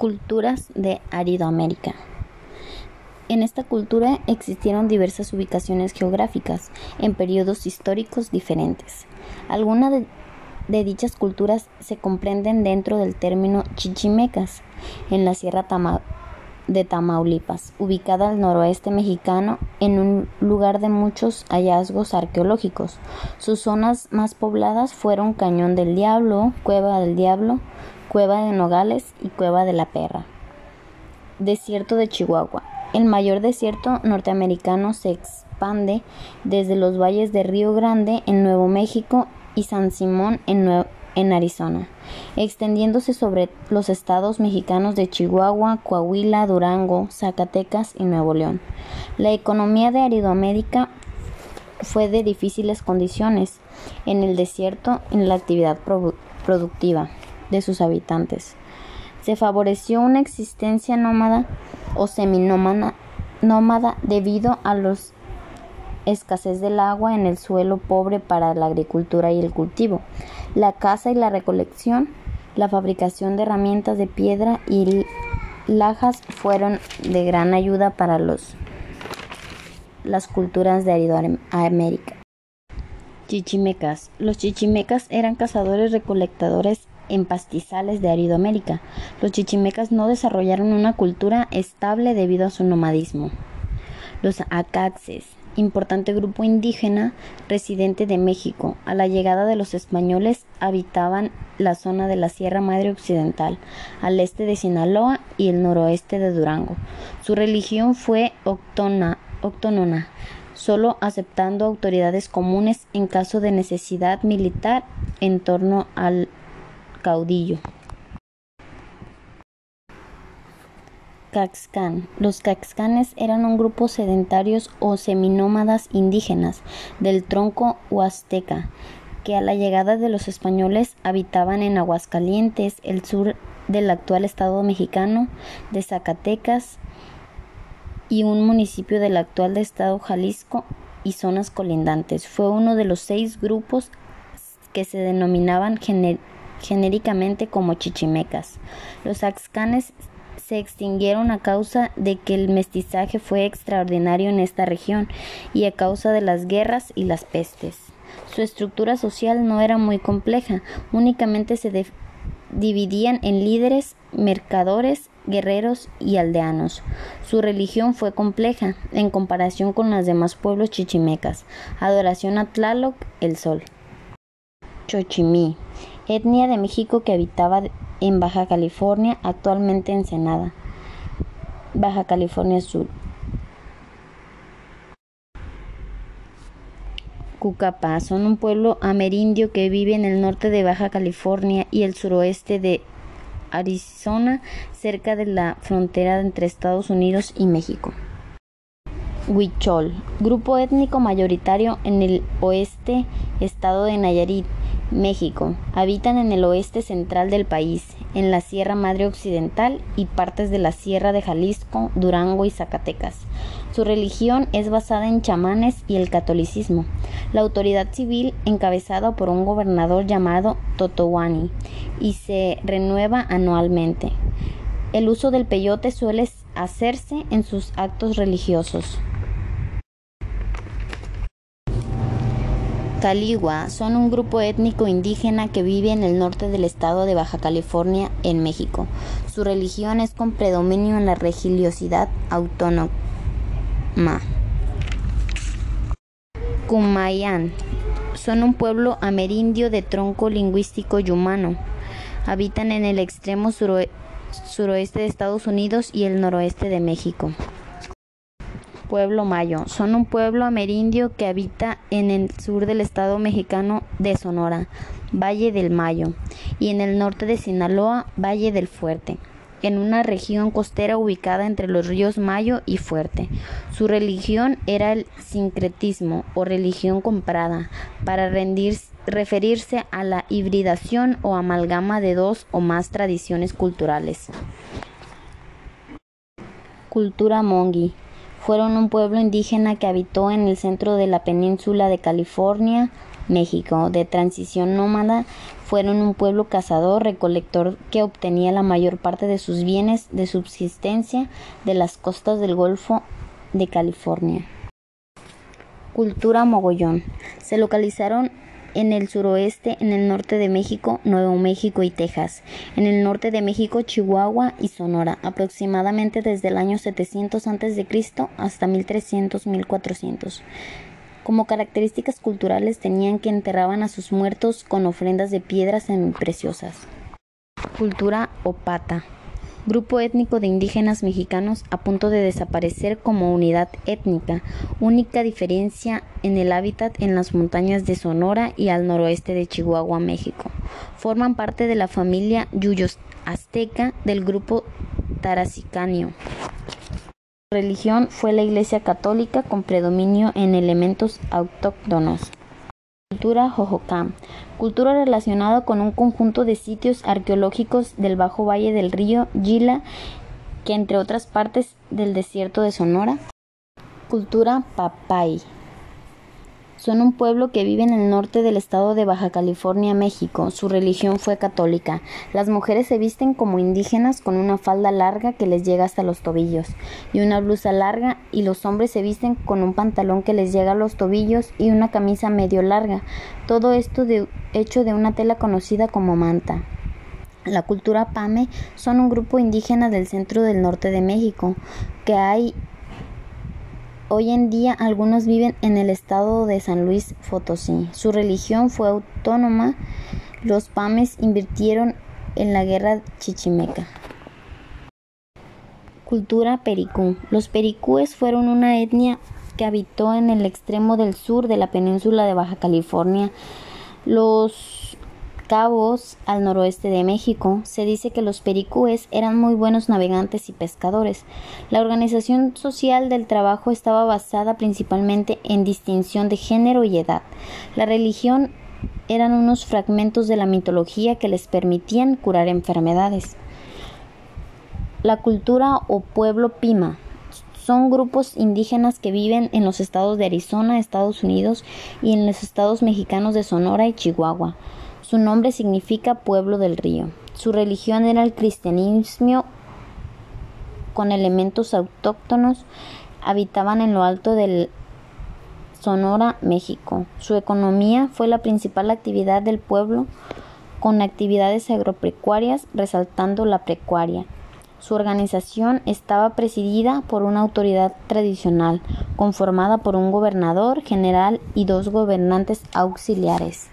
Culturas de Aridoamérica. En esta cultura existieron diversas ubicaciones geográficas en periodos históricos diferentes. Algunas de, dichas culturas se comprenden dentro del término chichimecas, en la Sierra de Tamaulipas, ubicada al noroeste mexicano en un lugar de muchos hallazgos arqueológicos. Sus zonas más pobladas fueron Cañón del Diablo, Cueva del Diablo, Cueva de Nogales y Cueva de la Perra. Desierto de Chihuahua. El mayor desierto norteamericano se expande desde los valles de Río Grande en Nuevo México y San Simón en, en Arizona, extendiéndose sobre los estados mexicanos de Chihuahua, Coahuila, Durango, Zacatecas y Nuevo León. La economía de Aridoamérica fue de difíciles condiciones en el desierto en la actividad productiva de sus habitantes. Se favoreció una existencia nómada o seminómada nómada debido a la escasez del agua en el suelo pobre para la agricultura y el cultivo, la caza y la recolección, la fabricación de herramientas de piedra y lajas fueron de gran ayuda para los, las culturas de Aridoamérica. Chichimecas. Los chichimecas eran cazadores recolectadores en pastizales de Aridoamérica. Los chichimecas no desarrollaron una cultura estable debido a su nomadismo. Los acaxes, importante grupo indígena residente de México, a la llegada de los españoles habitaban la zona de la Sierra Madre Occidental, al este de Sinaloa y el noroeste de Durango. Su religión fue autónoma, solo aceptando autoridades comunes en caso de necesidad militar en torno al caudillo. Caxcán. Los caxcanes eran un grupo sedentarios o seminómadas indígenas del tronco huasteca que a la llegada de los españoles habitaban en Aguascalientes, el sur del actual estado mexicano de Zacatecas y un municipio del actual estado Jalisco y zonas colindantes. Fue uno de los seis grupos que se denominaban genéricamente como chichimecas. Los axcanes se extinguieron a causa de que el mestizaje fue extraordinario en esta región y a causa de las guerras y las pestes. Su estructura social no era muy compleja, únicamente se dividían en líderes, mercadores, guerreros y aldeanos. Su religión fue compleja en comparación con los demás pueblos chichimecas. Adoración a Tlaloc, el sol. Chochimí etnia de México que habitaba en Baja California, actualmente en Ensenada, Baja California Sur. Cucapá son un pueblo amerindio que vive en el norte de Baja California y el suroeste de Arizona, cerca de la frontera entre Estados Unidos y México. Huichol, grupo étnico mayoritario en el oeste estado de Nayarit, México. Habitan en el oeste central del país, en la Sierra Madre Occidental y partes de la Sierra de Jalisco, Durango y Zacatecas. Su religión es basada en chamanes y el catolicismo. La autoridad civil encabezada por un gobernador llamado Totowani y se renueva anualmente. El uso del peyote suele hacerse en sus actos religiosos. Caligua son un grupo étnico indígena que vive en el norte del estado de Baja California, en México. Su religión es con predominio en la religiosidad autónoma. Kumayan son un pueblo amerindio de tronco lingüístico yumano. Habitan en el extremo suroeste de Estados Unidos y el noroeste de México. Pueblo Mayo. Son un pueblo amerindio que habita en el sur del estado mexicano de Sonora, Valle del Mayo, y en el norte de Sinaloa, Valle del Fuerte, en una región costera ubicada entre los ríos Mayo y Fuerte. Su religión era el sincretismo o religión comprada, para referirse a la hibridación o amalgama de dos o más tradiciones culturales. Cultura mongi fueron un pueblo indígena que habitó en el centro de la península de California, México, de transición nómada, Fueron un pueblo cazador, recolector que obtenía la mayor parte de sus bienes de subsistencia de las costas del Golfo de California. Cultura mogollón. Se localizaron en el suroeste, en el norte de México, Nuevo México y Texas, en el norte de México, Chihuahua y Sonora, aproximadamente desde el año 700 a.C. hasta 1300-1400. Como características culturales tenían que enterraban a sus muertos con ofrendas de piedras preciosas. Cultura opata grupo étnico de indígenas mexicanos a punto de desaparecer como unidad étnica, única diferencia en el hábitat en las montañas de Sonora y al noroeste de Chihuahua, México. Forman parte de la familia Yuyos Azteca del grupo Taracicanio. religión fue la Iglesia Católica con predominio en elementos autóctonos. Cultura Jojocá. Cultura relacionada con un conjunto de sitios arqueológicos del Bajo Valle del río Gila, que entre otras partes del desierto de Sonora. Cultura Papay. Son un pueblo que vive en el norte del estado de Baja California, México. Su religión fue católica. Las mujeres se visten como indígenas con una falda larga que les llega hasta los tobillos y una blusa larga y los hombres se visten con un pantalón que les llega a los tobillos y una camisa medio larga. Todo esto de, hecho de una tela conocida como manta. La cultura Pame son un grupo indígena del centro del norte de México que hay Hoy en día algunos viven en el estado de San Luis Potosí. Su religión fue autónoma. Los pames invirtieron en la guerra chichimeca. Cultura pericú. Los pericúes fueron una etnia que habitó en el extremo del sur de la península de Baja California. Los Cabos, al noroeste de México, se dice que los pericúes eran muy buenos navegantes y pescadores. La organización social del trabajo estaba basada principalmente en distinción de género y edad. La religión eran unos fragmentos de la mitología que les permitían curar enfermedades. La cultura o pueblo Pima son grupos indígenas que viven en los estados de Arizona, Estados Unidos y en los estados mexicanos de Sonora y Chihuahua. Su nombre significa pueblo del río. Su religión era el cristianismo con elementos autóctonos. Habitaban en lo alto del Sonora, México. Su economía fue la principal actividad del pueblo, con actividades agropecuarias resaltando la precuaria. Su organización estaba presidida por una autoridad tradicional, conformada por un gobernador general y dos gobernantes auxiliares.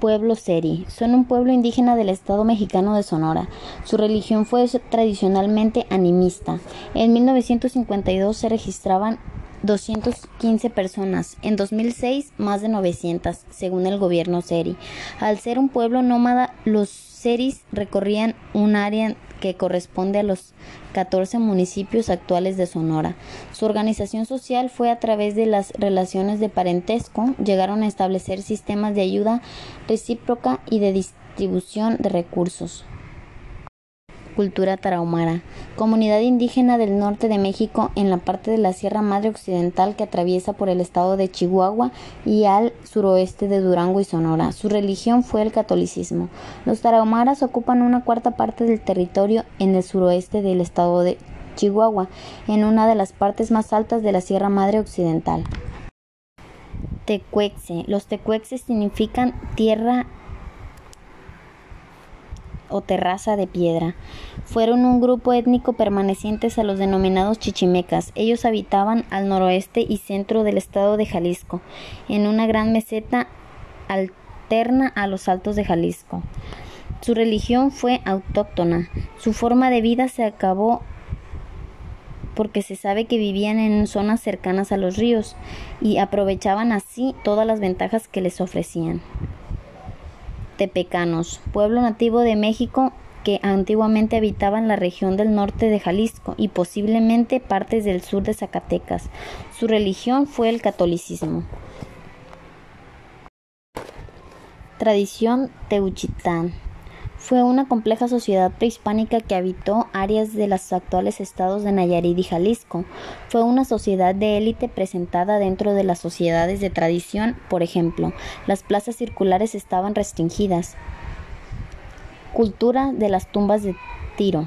Pueblo Seri. Son un pueblo indígena del estado mexicano de Sonora. Su religión fue tradicionalmente animista. En 1952 se registraban 215 personas. En 2006 más de 900, según el gobierno Seri. Al ser un pueblo nómada, los Seris recorrían un área que corresponde a los 14 municipios actuales de Sonora. Su organización social fue a través de las relaciones de parentesco, llegaron a establecer sistemas de ayuda recíproca y de distribución de recursos cultura tarahumara, comunidad indígena del norte de México en la parte de la Sierra Madre Occidental que atraviesa por el estado de Chihuahua y al suroeste de Durango y Sonora. Su religión fue el catolicismo. Los tarahumaras ocupan una cuarta parte del territorio en el suroeste del estado de Chihuahua, en una de las partes más altas de la Sierra Madre Occidental. Tecuexe. Los tecuexes significan tierra o terraza de piedra. Fueron un grupo étnico permanecientes a los denominados chichimecas. Ellos habitaban al noroeste y centro del estado de Jalisco, en una gran meseta alterna a los altos de Jalisco. Su religión fue autóctona. Su forma de vida se acabó porque se sabe que vivían en zonas cercanas a los ríos y aprovechaban así todas las ventajas que les ofrecían. Tepecanos, pueblo nativo de México que antiguamente habitaba en la región del norte de Jalisco y posiblemente partes del sur de Zacatecas. Su religión fue el catolicismo. Tradición Teuchitán. Fue una compleja sociedad prehispánica que habitó áreas de los actuales estados de Nayarit y Jalisco. Fue una sociedad de élite presentada dentro de las sociedades de tradición, por ejemplo, las plazas circulares estaban restringidas. Cultura de las tumbas de Tiro.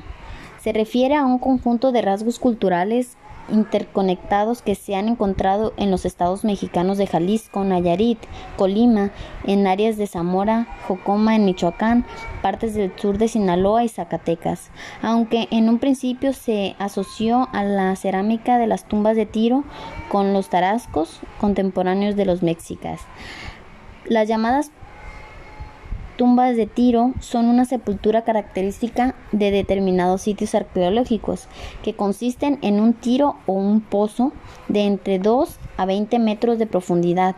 Se refiere a un conjunto de rasgos culturales interconectados que se han encontrado en los estados mexicanos de Jalisco, Nayarit, Colima, en áreas de Zamora, Jocoma en Michoacán, partes del sur de Sinaloa y Zacatecas, aunque en un principio se asoció a la cerámica de las tumbas de Tiro con los tarascos contemporáneos de los mexicas. Las llamadas tumbas de Tiro son una sepultura característica de determinados sitios arqueológicos, que consisten en un tiro o un pozo de entre 2 a 20 metros de profundidad,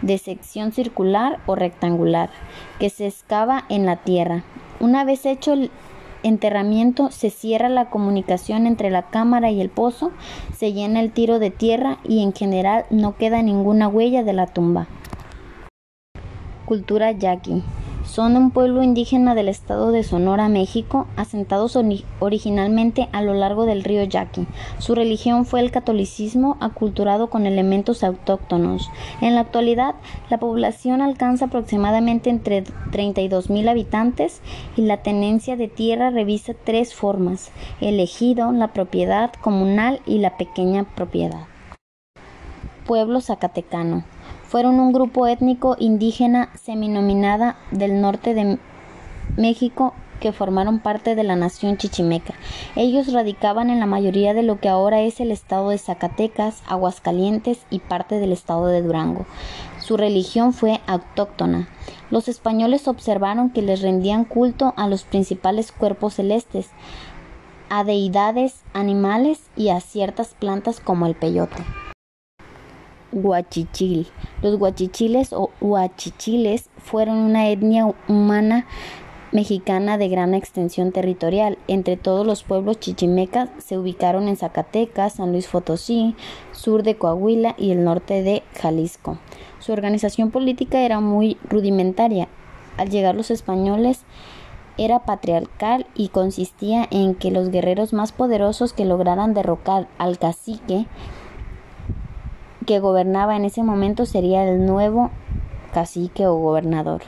de sección circular o rectangular, que se excava en la tierra. Una vez hecho el enterramiento, se cierra la comunicación entre la cámara y el pozo, se llena el tiro de tierra y en general no queda ninguna huella de la tumba. Cultura yaqui. Son un pueblo indígena del estado de Sonora, México, asentados originalmente a lo largo del río Yaqui. Su religión fue el catolicismo aculturado con elementos autóctonos. En la actualidad, la población alcanza aproximadamente entre 32 mil habitantes y la tenencia de tierra revisa tres formas: el ejido, la propiedad comunal y la pequeña propiedad. Pueblo Zacatecano fueron un grupo étnico indígena seminominada del norte de México que formaron parte de la nación chichimeca. Ellos radicaban en la mayoría de lo que ahora es el estado de Zacatecas, Aguascalientes y parte del estado de Durango. Su religión fue autóctona. Los españoles observaron que les rendían culto a los principales cuerpos celestes, a deidades animales y a ciertas plantas como el peyote. Huachichil. Los huachichiles o huachichiles fueron una etnia humana mexicana de gran extensión territorial. Entre todos los pueblos chichimecas se ubicaron en Zacatecas, San Luis Potosí, sur de Coahuila y el norte de Jalisco. Su organización política era muy rudimentaria. Al llegar los españoles era patriarcal y consistía en que los guerreros más poderosos que lograran derrocar al cacique que gobernaba en ese momento sería el nuevo cacique o gobernador.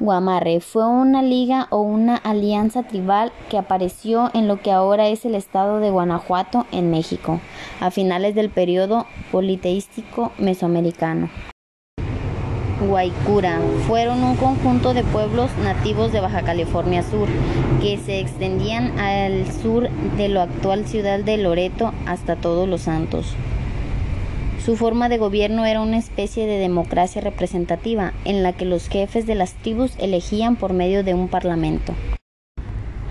Guamarre fue una liga o una alianza tribal que apareció en lo que ahora es el estado de Guanajuato en México, a finales del periodo politeístico mesoamericano. Guaycura fueron un conjunto de pueblos nativos de Baja California Sur que se extendían al sur de la actual ciudad de Loreto hasta Todos los Santos. Su forma de gobierno era una especie de democracia representativa, en la que los jefes de las tribus elegían por medio de un parlamento.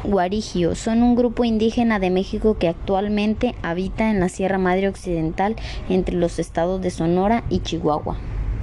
Guarigio son un grupo indígena de México que actualmente habita en la Sierra Madre Occidental entre los estados de Sonora y Chihuahua.